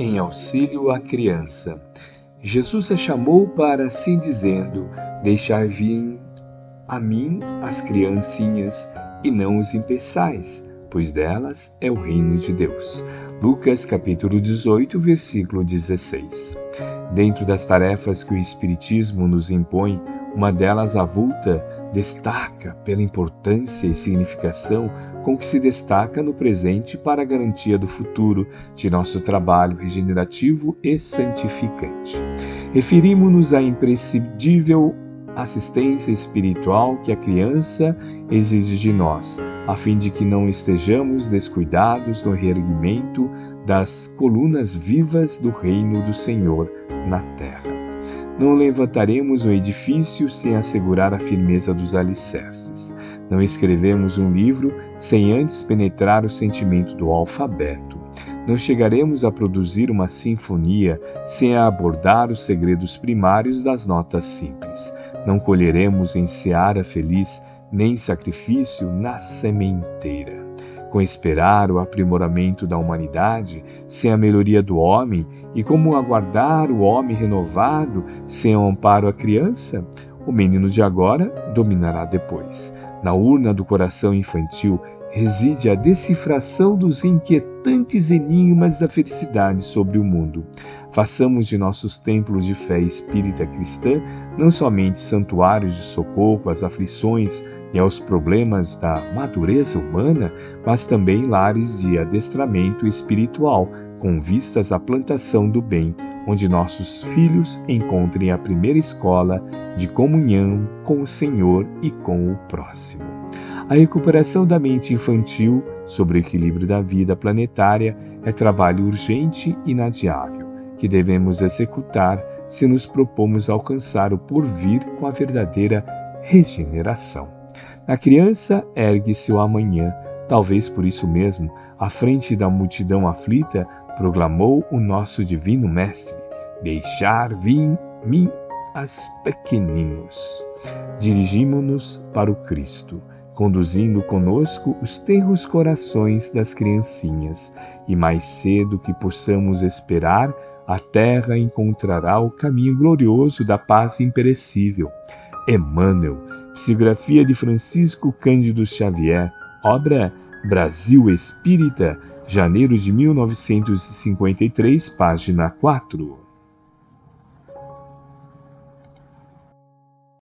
em auxílio à criança. Jesus a chamou para si, dizendo: Deixai vir a mim as criancinhas e não os impeçais, pois delas é o reino de Deus. Lucas capítulo 18, versículo 16. Dentro das tarefas que o Espiritismo nos impõe, uma delas avulta destaca pela importância e significação com que se destaca no presente para a garantia do futuro de nosso trabalho regenerativo e santificante. Referimos-nos à imprescindível assistência espiritual que a criança exige de nós, a fim de que não estejamos descuidados no reerguimento das colunas vivas do reino do Senhor na terra. Não levantaremos o edifício sem assegurar a firmeza dos alicerces. Não escrevemos um livro sem antes penetrar o sentimento do alfabeto. Não chegaremos a produzir uma sinfonia sem abordar os segredos primários das notas simples. Não colheremos em seara feliz nem sacrifício na sementeira com esperar o aprimoramento da humanidade sem a melhoria do homem e como aguardar o homem renovado sem o amparo à criança, o menino de agora dominará depois. Na urna do coração infantil reside a decifração dos inquietantes enigmas da felicidade sobre o mundo. Façamos de nossos templos de fé espírita cristã não somente santuários de socorro às aflições e aos problemas da madureza humana, mas também lares de adestramento espiritual, com vistas à plantação do bem, onde nossos filhos encontrem a primeira escola de comunhão com o Senhor e com o próximo. A recuperação da mente infantil sobre o equilíbrio da vida planetária é trabalho urgente e inadiável, que devemos executar se nos propomos alcançar o porvir com a verdadeira regeneração. A criança ergue-se o amanhã, talvez por isso mesmo, à frente da multidão aflita, proclamou o nosso divino Mestre: Deixar vir mim as pequeninos. Dirigimo-nos para o Cristo, conduzindo conosco os tenros corações das criancinhas, e mais cedo que possamos esperar, a terra encontrará o caminho glorioso da paz imperecível. Emmanuel, Psicografia de Francisco Cândido Xavier, obra Brasil Espírita, janeiro de 1953, página 4.